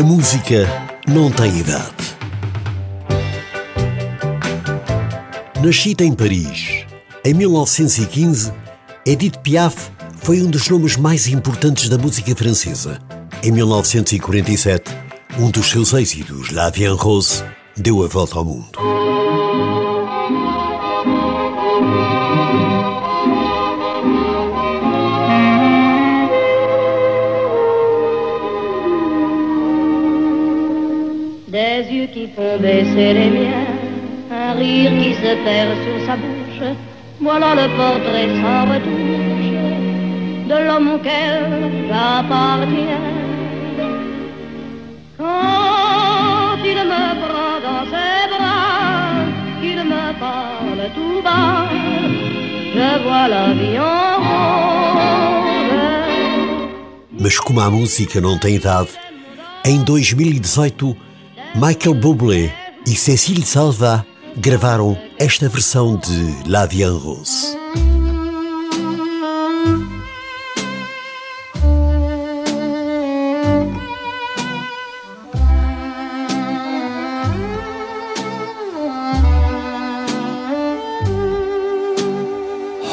A música não tem idade. Nascida em Paris, em 1915, Edith Piaf foi um dos nomes mais importantes da música francesa. Em 1947, um dos seus êxitos, La Vie en Rose, deu a volta ao mundo. Des yeux qui font baisser les miens, un rire qui se perd sur sa bouche. Voilà le portrait sans retouche de l'homme auquel j'appartiens. Quand il me prend dans ses bras, qu'il me parle tout bas, je vois la vie en rose. Mas como a música não tem idade, em 2018, Michael Bublé e Cécile Salva gravaram esta versão de La Vie en Rose.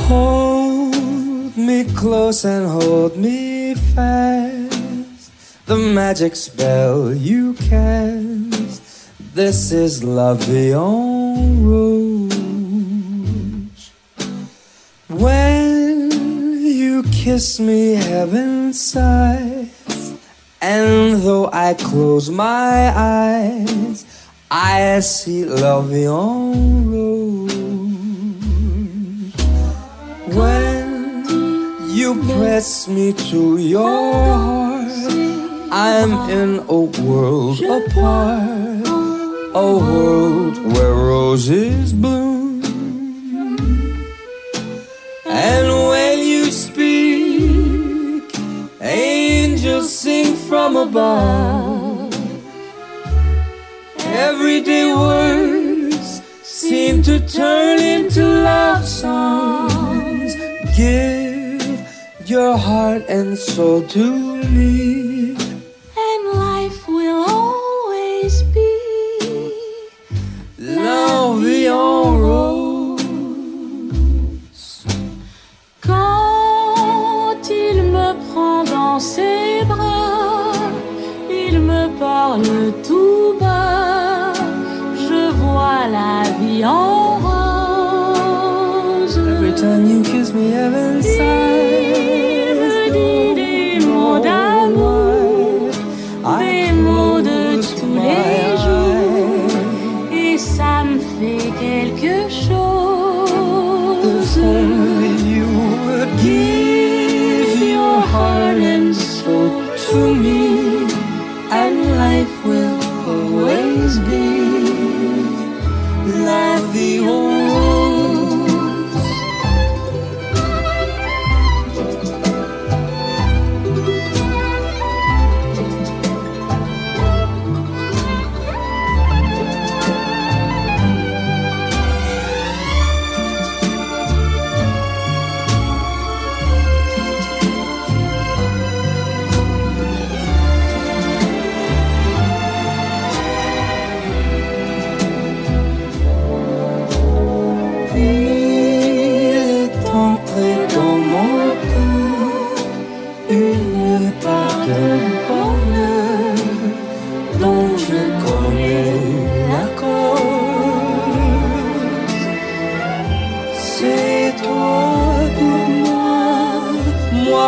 Hold me close and hold me fast. The magic spell you cast. This is love beyond rose. When you kiss me, heaven sighs. And though I close my eyes, I see love beyond rose. When you press me to your heart, I'm in a world apart, a world where roses bloom. And when you speak, angels sing from above. Everyday words seem to turn into love songs. Give your heart and soul to me. Parle tout bas, je vois la vie en rose. Me,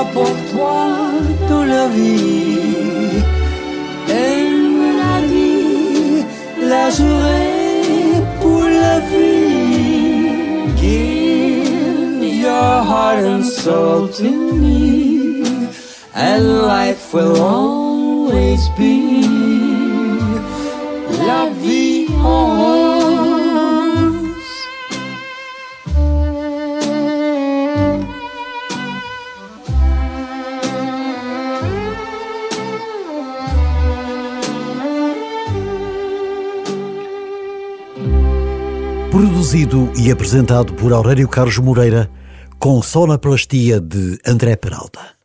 pour toi dans la vie. Elle me l'a dit, la journée pour la vie. Give your heart and soul to me, and life will always be la vie en. Produzido e apresentado por Aurélio Carlos Moreira, com sonoplastia de André Peralta.